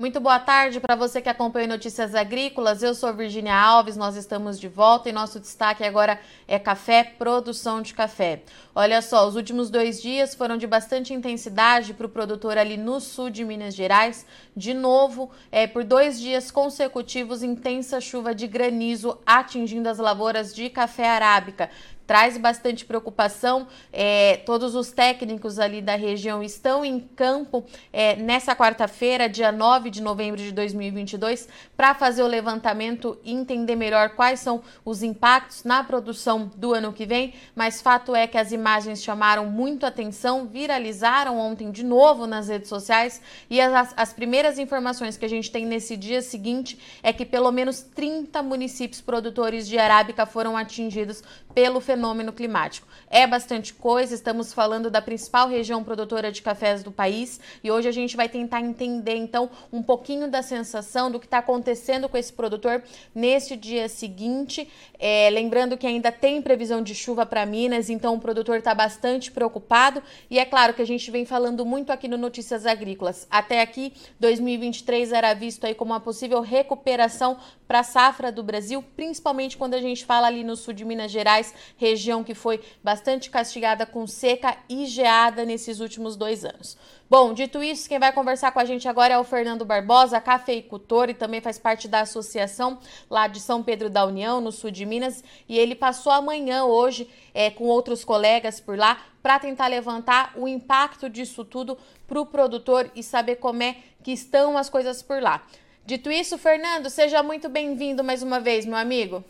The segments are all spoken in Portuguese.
Muito boa tarde para você que acompanha Notícias Agrícolas. Eu sou Virginia Alves, nós estamos de volta e nosso destaque agora é café, produção de café. Olha só, os últimos dois dias foram de bastante intensidade para o produtor ali no sul de Minas Gerais. De novo, é, por dois dias consecutivos, intensa chuva de granizo atingindo as lavouras de café arábica traz bastante preocupação. É, todos os técnicos ali da região estão em campo é, nessa quarta-feira, dia 9 de novembro de 2022, para fazer o levantamento e entender melhor quais são os impactos na produção do ano que vem. Mas fato é que as imagens chamaram muito atenção, viralizaram ontem de novo nas redes sociais e as, as primeiras informações que a gente tem nesse dia seguinte é que pelo menos 30 municípios produtores de arábica foram atingidos pelo fenômeno fenômeno climático. É bastante coisa, estamos falando da principal região produtora de cafés do país e hoje a gente vai tentar entender então um pouquinho da sensação do que está acontecendo com esse produtor neste dia seguinte. É, lembrando que ainda tem previsão de chuva para Minas, então o produtor está bastante preocupado e é claro que a gente vem falando muito aqui no Notícias Agrícolas. Até aqui, 2023 era visto aí como uma possível recuperação para a safra do Brasil, principalmente quando a gente fala ali no sul de Minas Gerais, região que foi bastante castigada com seca e geada nesses últimos dois anos. Bom, dito isso, quem vai conversar com a gente agora é o Fernando Barbosa, cafeicultor e também faz parte da associação lá de São Pedro da União, no sul de Minas, e ele passou amanhã hoje é, com outros colegas por lá para tentar levantar o impacto disso tudo para o produtor e saber como é que estão as coisas por lá. Dito isso, Fernando, seja muito bem-vindo mais uma vez, meu amigo.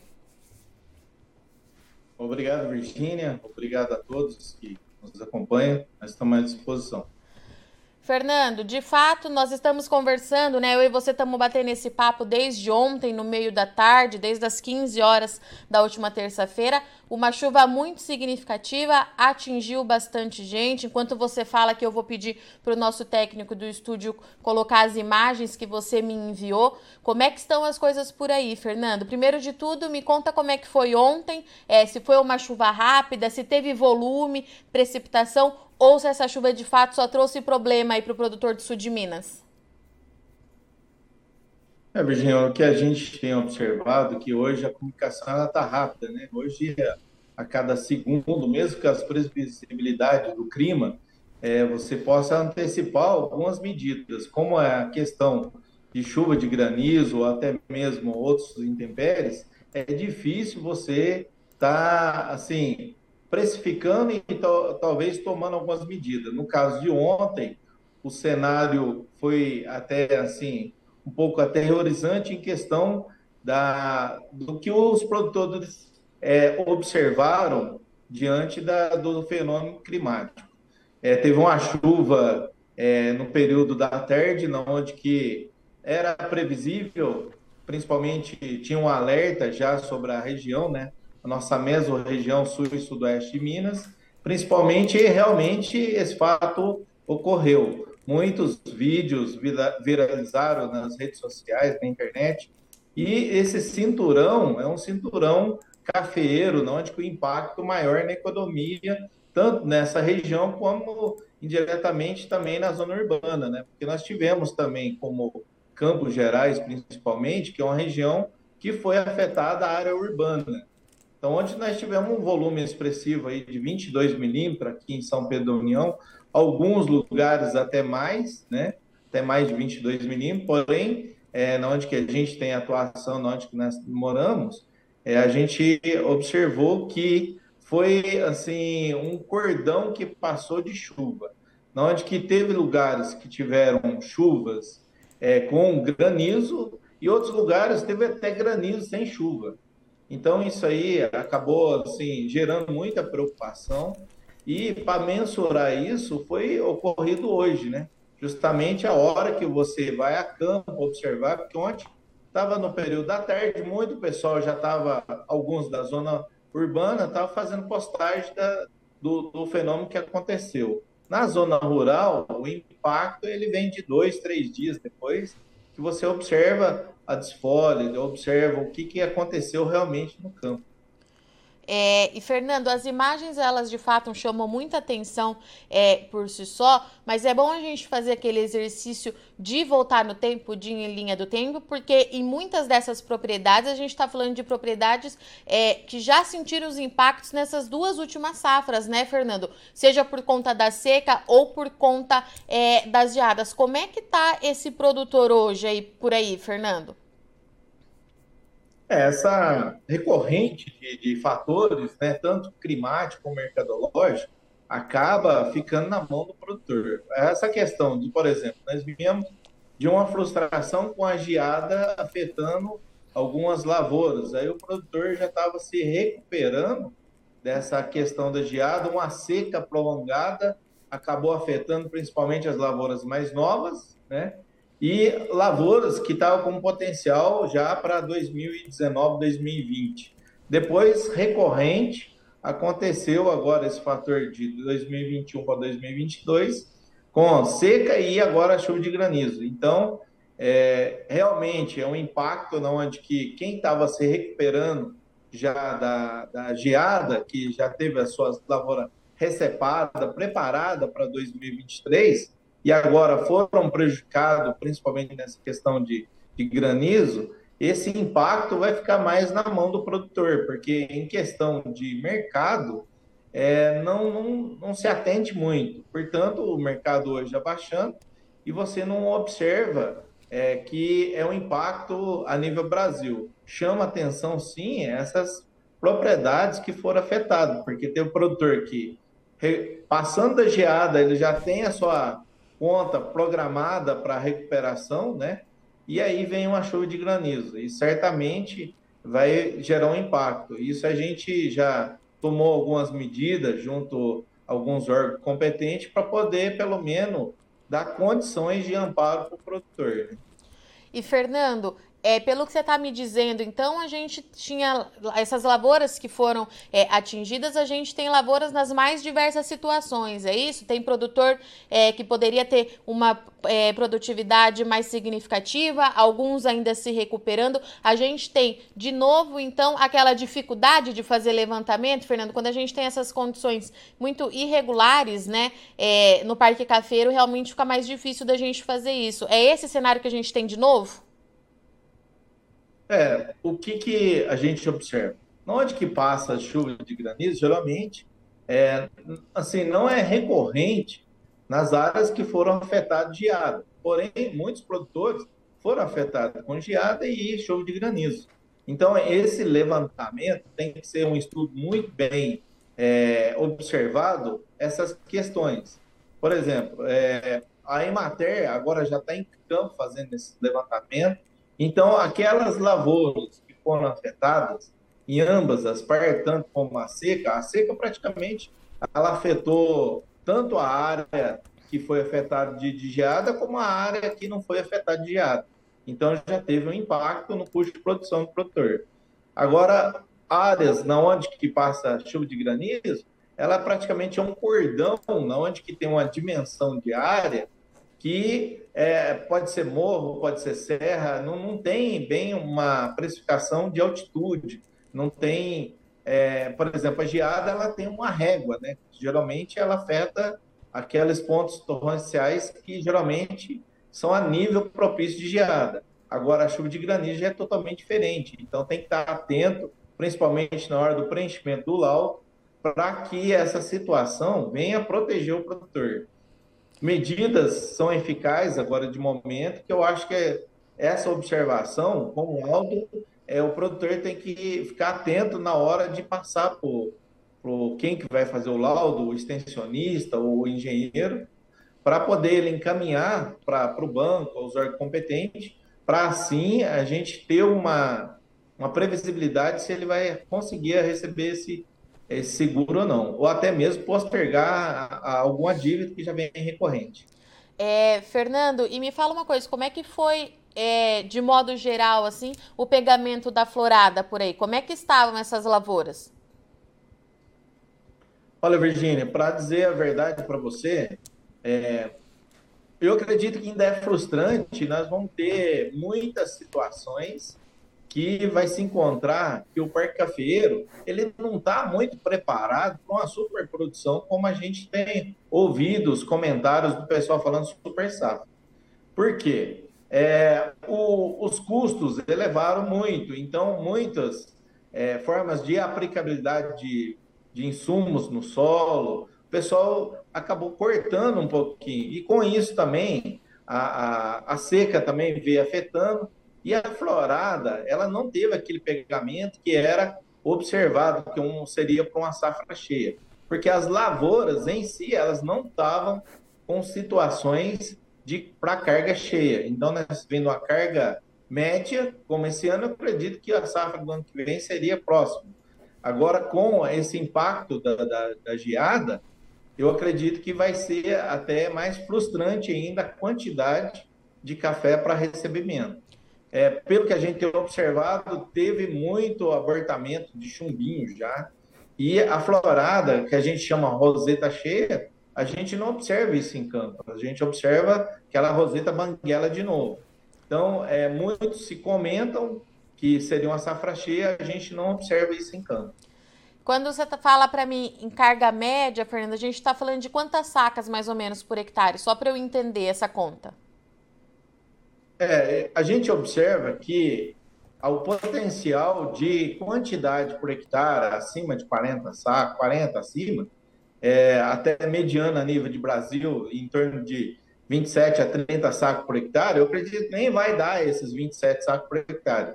Obrigado, Virgínia. Obrigado a todos que nos acompanham. Nós estamos à disposição. Fernando, de fato, nós estamos conversando, né? Eu e você estamos batendo esse papo desde ontem, no meio da tarde, desde as 15 horas da última terça-feira. Uma chuva muito significativa atingiu bastante gente. Enquanto você fala que eu vou pedir para o nosso técnico do estúdio colocar as imagens que você me enviou. Como é que estão as coisas por aí, Fernando? Primeiro de tudo, me conta como é que foi ontem, é, se foi uma chuva rápida, se teve volume, precipitação ou se essa chuva de fato só trouxe problema aí para o produtor do sul de Minas? É, Virginia, o que a gente tem observado é que hoje a comunicação está rápida, né? Hoje, a cada segundo, mesmo que as previsibilidades do clima, é, você possa antecipar algumas medidas, como é a questão de chuva de granizo ou até mesmo outros intempéries, é difícil você estar, tá, assim, precificando e talvez tomando algumas medidas. No caso de ontem, o cenário foi até assim um pouco aterrorizante em questão da, do que os produtores é, observaram diante da, do fenômeno climático. É, teve uma chuva é, no período da tarde, onde que era previsível, principalmente tinha um alerta já sobre a região, né? A nossa mesorregião sul e sudoeste de Minas, principalmente realmente esse fato ocorreu. Muitos vídeos viralizaram nas redes sociais, na internet, e esse cinturão é um cinturão cafeeiro, onde o impacto maior na economia, tanto nessa região como indiretamente também na zona urbana, né? Porque nós tivemos também como Campos Gerais, principalmente, que é uma região que foi afetada a área urbana. Então, onde nós tivemos um volume expressivo aí de 22 milímetros aqui em São Pedro da União, alguns lugares até mais, né? Até mais de 22 milímetros, porém, é, na onde que a gente tem atuação, na onde que nós moramos, é, a gente observou que foi assim um cordão que passou de chuva, na onde que teve lugares que tiveram chuvas é, com granizo e outros lugares teve até granizo sem chuva. Então, isso aí acabou assim, gerando muita preocupação. E para mensurar isso, foi ocorrido hoje, né? Justamente a hora que você vai a campo observar, porque ontem estava no período da tarde, muito pessoal já estava, alguns da zona urbana, estavam fazendo postagem da, do, do fenômeno que aconteceu. Na zona rural, o impacto ele vem de dois, três dias depois que você observa a desfolha, observa o que, que aconteceu realmente no campo. É, e Fernando, as imagens elas de fato chamam muita atenção é, por si só, mas é bom a gente fazer aquele exercício de voltar no tempo, de ir em linha do tempo, porque em muitas dessas propriedades a gente está falando de propriedades é, que já sentiram os impactos nessas duas últimas safras, né, Fernando? Seja por conta da seca ou por conta é, das geadas. Como é que tá esse produtor hoje aí por aí, Fernando? É, essa recorrente de, de, fatores, né, tanto climático como mercadológico, acaba ficando na mão do produtor. Essa questão de, por exemplo, nós viemos de uma frustração com a geada afetando algumas lavouras. Aí o produtor já estava se recuperando dessa questão da geada, uma seca prolongada acabou afetando principalmente as lavouras mais novas, né? E lavouras que estavam com potencial já para 2019, 2020. Depois, recorrente, aconteceu agora esse fator de 2021 para 2022, com seca e agora chuva de granizo. Então, é, realmente é um impacto onde que quem estava se recuperando já da, da geada, que já teve as suas lavouras recepadas, preparada para 2023, e agora foram prejudicados, principalmente nessa questão de, de granizo, esse impacto vai ficar mais na mão do produtor, porque em questão de mercado, é, não, não, não se atende muito. Portanto, o mercado hoje abaixando e você não observa é, que é um impacto a nível Brasil. Chama atenção, sim, essas propriedades que foram afetadas, porque tem o produtor que, passando da geada, ele já tem a sua conta programada para recuperação, né? E aí vem uma chuva de granizo e certamente vai gerar um impacto. Isso a gente já tomou algumas medidas junto a alguns órgãos competentes para poder, pelo menos, dar condições de amparo para o produtor. Né? E Fernando, é, pelo que você está me dizendo, então a gente tinha essas lavouras que foram é, atingidas, a gente tem lavouras nas mais diversas situações, é isso? Tem produtor é, que poderia ter uma é, produtividade mais significativa, alguns ainda se recuperando. A gente tem, de novo, então, aquela dificuldade de fazer levantamento, Fernando, quando a gente tem essas condições muito irregulares, né, é, no Parque Cafeiro, realmente fica mais difícil da gente fazer isso. É esse cenário que a gente tem de novo? É, o que, que a gente observa? Onde que passa a chuva de granizo, geralmente, é, assim, não é recorrente nas áreas que foram afetadas de geada. Porém, muitos produtores foram afetados com geada e chuva de granizo. Então, esse levantamento tem que ser um estudo muito bem é, observado, essas questões. Por exemplo, é, a Emater agora já está em campo fazendo esse levantamento, então, aquelas lavouras que foram afetadas, em ambas as partes, tanto como a seca, a seca praticamente ela afetou tanto a área que foi afetada de, de geada, como a área que não foi afetada de geada. Então, já teve um impacto no custo de produção do produtor. Agora, áreas na onde que passa chuva de granizo, ela praticamente é um cordão, na onde que tem uma dimensão de área que é, pode ser morro, pode ser serra, não, não tem bem uma precificação de altitude, não tem, é, por exemplo, a geada ela tem uma régua, né? Geralmente ela afeta aqueles pontos torrenciais que geralmente são a nível propício de geada. Agora a chuva de granizo é totalmente diferente, então tem que estar atento, principalmente na hora do preenchimento do laudo, para que essa situação venha proteger o produtor medidas são eficazes agora de momento, que eu acho que é essa observação, como laudo, é, o produtor tem que ficar atento na hora de passar por, quem que vai fazer o laudo, o extensionista, o engenheiro, para poder ele encaminhar para o banco, aos órgãos competentes, para assim a gente ter uma, uma previsibilidade se ele vai conseguir receber esse, é seguro ou não, ou até mesmo postergar a, a alguma dívida que já vem recorrente. É, Fernando, e me fala uma coisa, como é que foi, é, de modo geral, assim, o pegamento da florada por aí? Como é que estavam essas lavouras? Olha, Virgínia, para dizer a verdade para você, é, eu acredito que ainda é frustrante, nós vamos ter muitas situações que vai se encontrar que o parque cafeeiro ele não está muito preparado para uma superprodução como a gente tem ouvido os comentários do pessoal falando super safra. Por quê? É, o, os custos elevaram muito, então muitas é, formas de aplicabilidade de, de insumos no solo, o pessoal acabou cortando um pouquinho. E com isso também, a, a, a seca também veio afetando, e a florada, ela não teve aquele pegamento que era observado, que um seria para uma safra cheia. Porque as lavouras em si, elas não estavam com situações de para carga cheia. Então, nós vendo uma carga média, como esse ano, eu acredito que a safra do ano que vem seria próxima. Agora, com esse impacto da, da, da geada, eu acredito que vai ser até mais frustrante ainda a quantidade de café para recebimento. É, pelo que a gente tem observado, teve muito abortamento de chumbinho já. E a florada, que a gente chama roseta cheia, a gente não observa isso em campo. A gente observa aquela roseta banguela de novo. Então, é, muitos se comentam que seria uma safra cheia, a gente não observa isso em campo. Quando você tá, fala para mim em carga média, Fernanda, a gente está falando de quantas sacas mais ou menos por hectare, só para eu entender essa conta. É, a gente observa que o potencial de quantidade por hectare acima de 40 sacos, 40 acima, é, até mediana a nível de Brasil, em torno de 27 a 30 sacos por hectare, eu acredito que nem vai dar esses 27 sacos por hectare.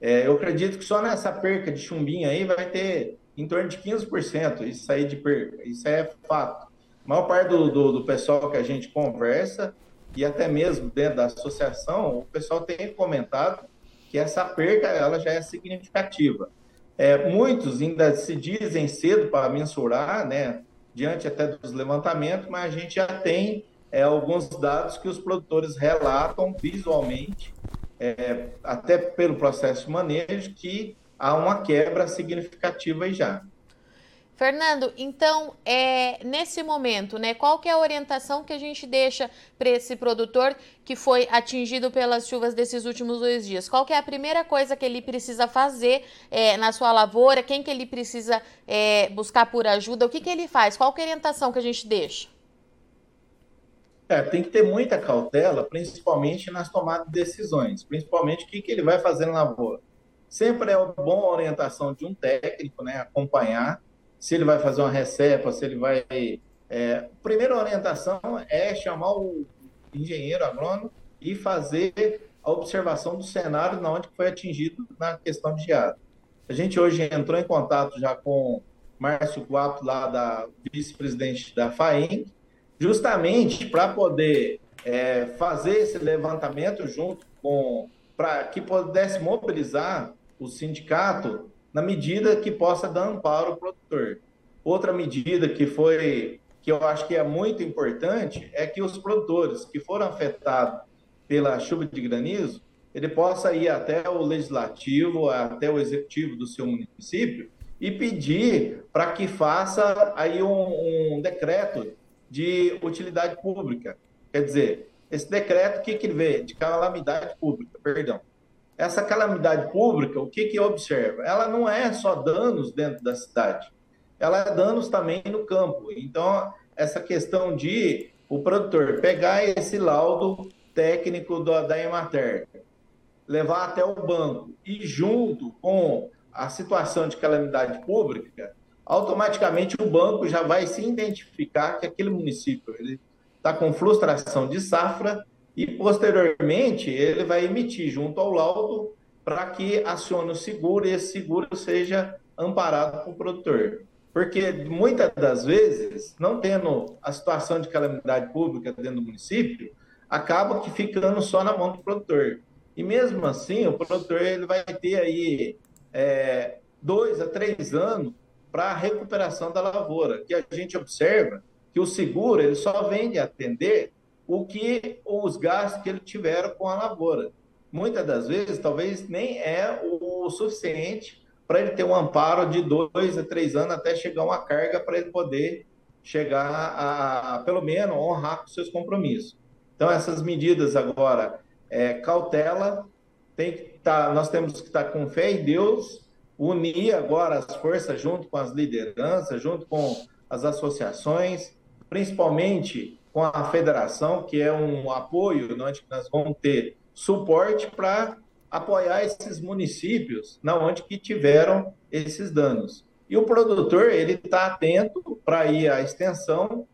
É, eu acredito que só nessa perca de chumbinho aí vai ter em torno de 15%, isso aí de perca, isso é fato. A maior parte do, do, do pessoal que a gente conversa e até mesmo dentro da associação, o pessoal tem comentado que essa perca ela já é significativa. É, muitos ainda se dizem cedo para mensurar, né, diante até dos levantamentos, mas a gente já tem é, alguns dados que os produtores relatam visualmente, é, até pelo processo de manejo, que há uma quebra significativa aí já. Fernando, então, é, nesse momento, né, qual que é a orientação que a gente deixa para esse produtor que foi atingido pelas chuvas desses últimos dois dias? Qual que é a primeira coisa que ele precisa fazer é, na sua lavoura? Quem que ele precisa é, buscar por ajuda? O que, que ele faz? Qual que é a orientação que a gente deixa? É, tem que ter muita cautela, principalmente nas tomadas de decisões, principalmente o que, que ele vai fazer na lavoura. Sempre é uma boa orientação de um técnico, né, acompanhar se ele vai fazer uma recepa, se ele vai. É, primeira orientação é chamar o engenheiro agrônomo e fazer a observação do cenário na onde foi atingido na questão de geada. A gente hoje entrou em contato já com Márcio Guapo, lá da vice-presidente da FAEM, justamente para poder é, fazer esse levantamento junto com para que pudesse mobilizar o sindicato na medida que possa dar amparo ao produtor. Outra medida que foi que eu acho que é muito importante é que os produtores que foram afetados pela chuva de granizo, ele possa ir até o legislativo, até o executivo do seu município e pedir para que faça aí um, um, decreto de utilidade pública. Quer dizer, esse decreto, que, que vê? De calamidade pública, perdão essa calamidade pública, o que, que observa? Ela não é só danos dentro da cidade, ela é danos também no campo. Então, essa questão de o produtor pegar esse laudo técnico do, da Emater, levar até o banco e junto com a situação de calamidade pública, automaticamente o banco já vai se identificar que aquele município ele está com frustração de safra e posteriormente ele vai emitir junto ao laudo para que acione o seguro e esse seguro seja amparado para o produtor. Porque muitas das vezes, não tendo a situação de calamidade pública dentro do município, acaba que ficando só na mão do produtor. E mesmo assim, o produtor ele vai ter aí é, dois a três anos para a recuperação da lavoura, que a gente observa que o seguro ele só vem de atender o que os gastos que ele tiveram com a lavoura. Muitas das vezes, talvez nem é o suficiente para ele ter um amparo de dois a três anos até chegar uma carga para ele poder chegar a, pelo menos, honrar com seus compromissos. Então, essas medidas agora, é, cautela, tem que tá, nós temos que estar tá com fé em Deus, unir agora as forças junto com as lideranças, junto com as associações, principalmente com a federação, que é um apoio onde nós vamos ter suporte para apoiar esses municípios na onde que tiveram esses danos. E o produtor ele está atento para ir à extensão,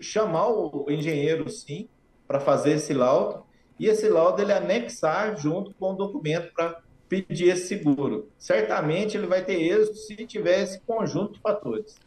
chamar o engenheiro sim para fazer esse laudo e esse laudo ele anexar junto com o documento para pedir esse seguro. Certamente ele vai ter êxito se tiver esse conjunto de fatores.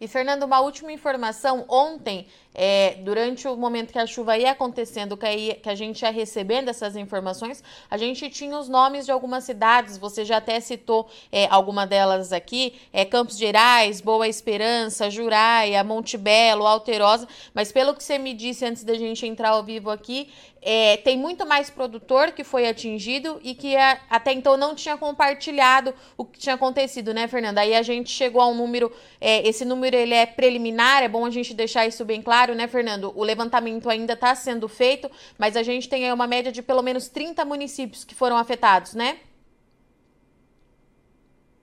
E, Fernando, uma última informação. Ontem, é, durante o momento que a chuva ia acontecendo, que, aí, que a gente ia recebendo essas informações, a gente tinha os nomes de algumas cidades. Você já até citou é, alguma delas aqui: é, Campos Gerais, Boa Esperança, Juraia, Monte Belo, Alterosa. Mas pelo que você me disse antes da gente entrar ao vivo aqui, é, tem muito mais produtor que foi atingido e que a, até então não tinha compartilhado o que tinha acontecido, né, Fernanda? Aí a gente chegou a um número, é, esse número ele é preliminar, é bom a gente deixar isso bem claro, né, Fernando? O levantamento ainda está sendo feito, mas a gente tem aí uma média de pelo menos 30 municípios que foram afetados, né?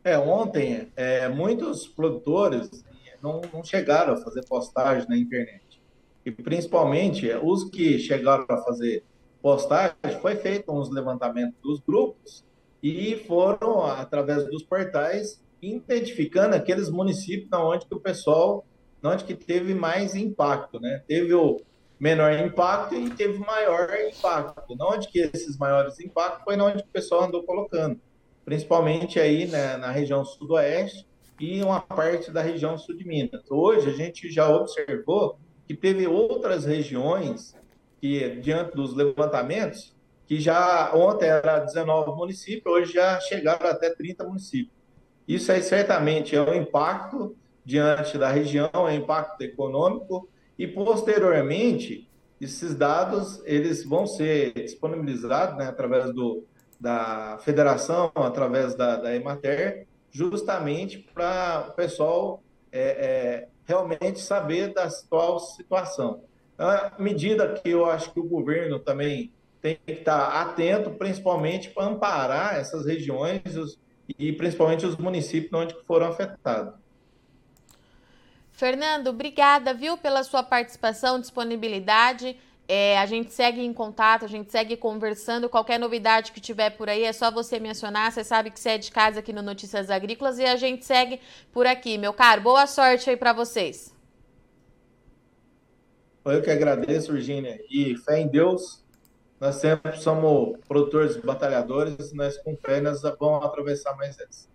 É, ontem é, muitos produtores não, não chegaram a fazer postagem na internet e principalmente os que chegaram a fazer postagem, foi feito uns levantamentos dos grupos e foram, através dos portais, identificando aqueles municípios onde que o pessoal, onde que teve mais impacto, né? Teve o menor impacto e teve maior impacto. Onde que esses maiores impactos foi onde o pessoal andou colocando, principalmente aí né, na região sudoeste e uma parte da região sul de Minas. Hoje a gente já observou que teve outras regiões que, diante dos levantamentos, que já ontem era 19 municípios, hoje já chegaram até 30 municípios. Isso aí certamente é um impacto diante da região, é um impacto econômico e posteriormente esses dados eles vão ser disponibilizados né, através do, da federação, através da, da Emater, justamente para o pessoal é, é, realmente saber da atual situação. À medida que eu acho que o governo também tem que estar atento, principalmente para amparar essas regiões e principalmente os municípios onde foram afetados. Fernando, obrigada, viu, pela sua participação, disponibilidade. É, a gente segue em contato, a gente segue conversando. Qualquer novidade que tiver por aí é só você mencionar. Você sabe que você é de casa aqui no Notícias Agrícolas e a gente segue por aqui, meu caro. Boa sorte aí para vocês. Eu que agradeço, Virginia. E fé em Deus, nós sempre somos produtores batalhadores, nós com fé nós vamos atravessar mais essa.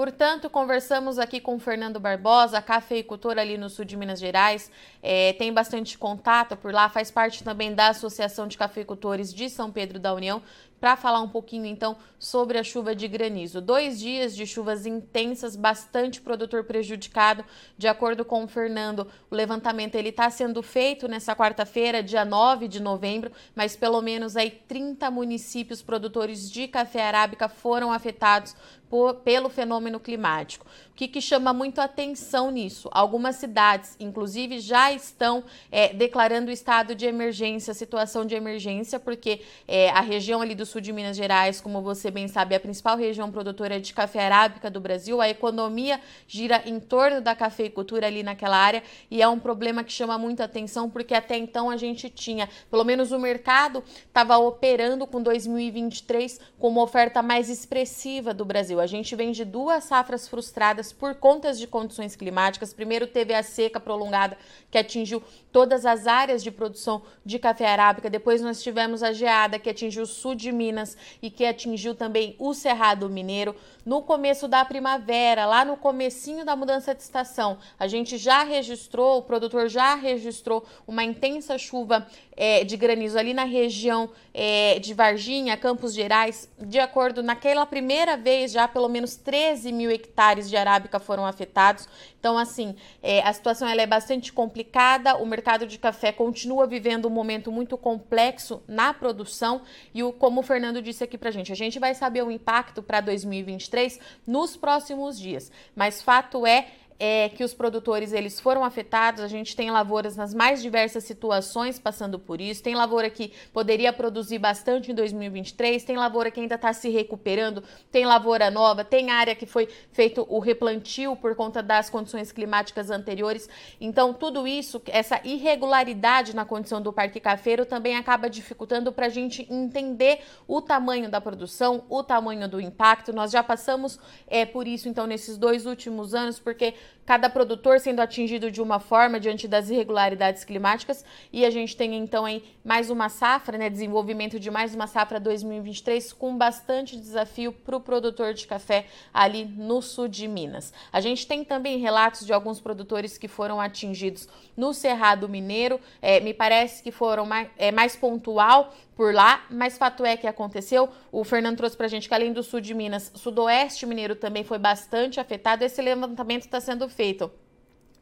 Portanto, conversamos aqui com o Fernando Barbosa, cafeicultor ali no sul de Minas Gerais. É, tem bastante contato por lá, faz parte também da Associação de Cafeicultores de São Pedro da União para falar um pouquinho então sobre a chuva de granizo. Dois dias de chuvas intensas, bastante produtor prejudicado. De acordo com o Fernando, o levantamento ele está sendo feito nessa quarta-feira, dia 9 de novembro, mas pelo menos aí 30 municípios produtores de café arábica foram afetados por, pelo fenômeno climático. O que, que, chama muito atenção nisso? Algumas cidades, inclusive, já estão é, declarando estado de emergência, situação de emergência, porque é, a região ali do sul de Minas Gerais, como você bem sabe, é a principal região produtora de café arábica do Brasil. A economia gira em torno da cafeicultura ali naquela área e é um problema que chama muita atenção porque até então a gente tinha, pelo menos o mercado estava operando com 2023 com uma oferta mais expressiva do Brasil. A gente vem de duas safras frustradas por contas de condições climáticas. Primeiro teve a seca prolongada que atingiu todas as áreas de produção de café arábica. Depois nós tivemos a geada que atingiu o sul de Minas e que atingiu também o Cerrado Mineiro. No começo da primavera, lá no comecinho da mudança de estação, a gente já registrou, o produtor já registrou uma intensa chuva é, de granizo ali na região é, de Varginha, Campos Gerais. De acordo, naquela primeira vez, já pelo menos 13 mil hectares de arábica foram afetados. Então, assim, é, a situação ela é bastante complicada. O mercado de café continua vivendo um momento muito complexo na produção e o, como o Fernando disse aqui pra gente, a gente vai saber o impacto para 2023 nos próximos dias. Mas fato é é que os produtores eles foram afetados. A gente tem lavouras nas mais diversas situações passando por isso. Tem lavoura que poderia produzir bastante em 2023, tem lavoura que ainda está se recuperando, tem lavoura nova, tem área que foi feito o replantio por conta das condições climáticas anteriores. Então, tudo isso, essa irregularidade na condição do parque cafeiro também acaba dificultando para a gente entender o tamanho da produção, o tamanho do impacto. Nós já passamos é, por isso, então, nesses dois últimos anos, porque cada produtor sendo atingido de uma forma diante das irregularidades climáticas e a gente tem então aí mais uma safra, né, desenvolvimento de mais uma safra 2023 com bastante desafio para o produtor de café ali no sul de Minas. A gente tem também relatos de alguns produtores que foram atingidos no Cerrado Mineiro, é, me parece que foram mais, é, mais pontual por lá, mas fato é que aconteceu. O Fernando trouxe para a gente que além do sul de Minas, sudoeste mineiro também foi bastante afetado. Esse levantamento está sendo feito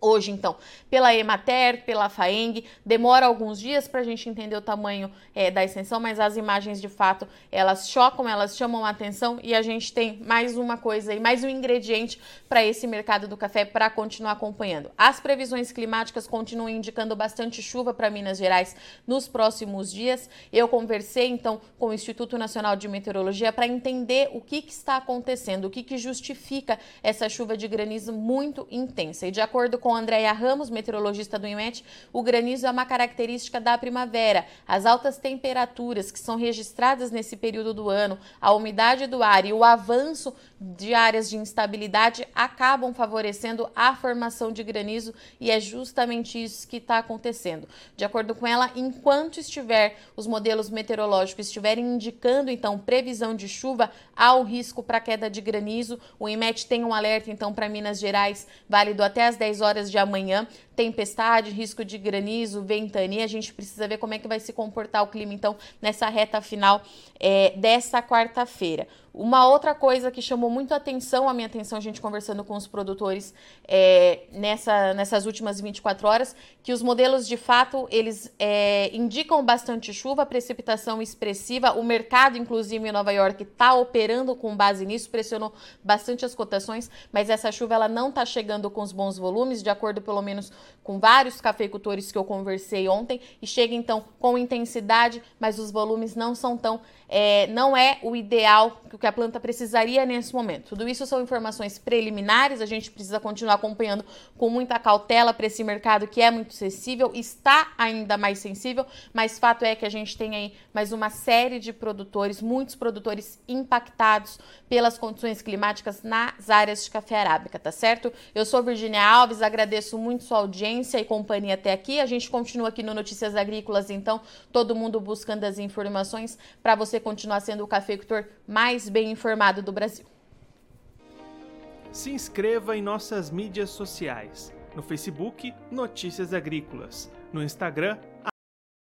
Hoje, então, pela Emater, pela FAENG, demora alguns dias para a gente entender o tamanho é, da extensão, mas as imagens de fato elas chocam, elas chamam a atenção e a gente tem mais uma coisa aí, mais um ingrediente para esse mercado do café para continuar acompanhando. As previsões climáticas continuam indicando bastante chuva para Minas Gerais nos próximos dias. Eu conversei então com o Instituto Nacional de Meteorologia para entender o que, que, está acontecendo, o que, que justifica essa chuva de granizo muito intensa. E de acordo com com Andréia Ramos, meteorologista do IMET, o granizo é uma característica da primavera. As altas temperaturas que são registradas nesse período do ano, a umidade do ar e o avanço de áreas de instabilidade acabam favorecendo a formação de granizo e é justamente isso que está acontecendo. De acordo com ela, enquanto estiver os modelos meteorológicos estiverem indicando então previsão de chuva, há o risco para queda de granizo. O IMET tem um alerta então para Minas Gerais, válido até as 10 de amanhã tempestade, risco de granizo, ventania. A gente precisa ver como é que vai se comportar o clima, então, nessa reta final é, dessa quarta-feira. Uma outra coisa que chamou muito a atenção, a minha atenção, a gente conversando com os produtores é, nessa, nessas últimas 24 horas, que os modelos de fato eles é, indicam bastante chuva, precipitação expressiva. O mercado, inclusive em Nova York, está operando com base nisso, pressionou bastante as cotações, mas essa chuva ela não está chegando com os bons volumes, de acordo pelo menos com vários cafeicultores que eu conversei ontem, e chega então com intensidade, mas os volumes não são tão é, não é o ideal que a planta precisaria nesse momento. Tudo isso são informações preliminares, a gente precisa continuar acompanhando com muita cautela para esse mercado que é muito sensível, está ainda mais sensível, mas fato é que a gente tem aí mais uma série de produtores, muitos produtores impactados pelas condições climáticas nas áreas de café arábica, tá certo? Eu sou Virginia Alves, agradeço muito sua audiência e companhia até aqui. A gente continua aqui no Notícias Agrícolas, então, todo mundo buscando as informações para você você continuar sendo o cafeicultor mais bem informado do Brasil. Se inscreva em nossas mídias sociais. No Facebook, Notícias Agrícolas. No Instagram,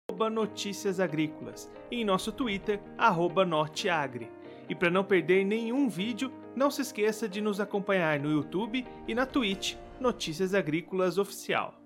arroba Notícias Agrícolas. E em nosso Twitter, arroba Norteagri. E para não perder nenhum vídeo, não se esqueça de nos acompanhar no YouTube e na Twitch Notícias Agrícolas Oficial.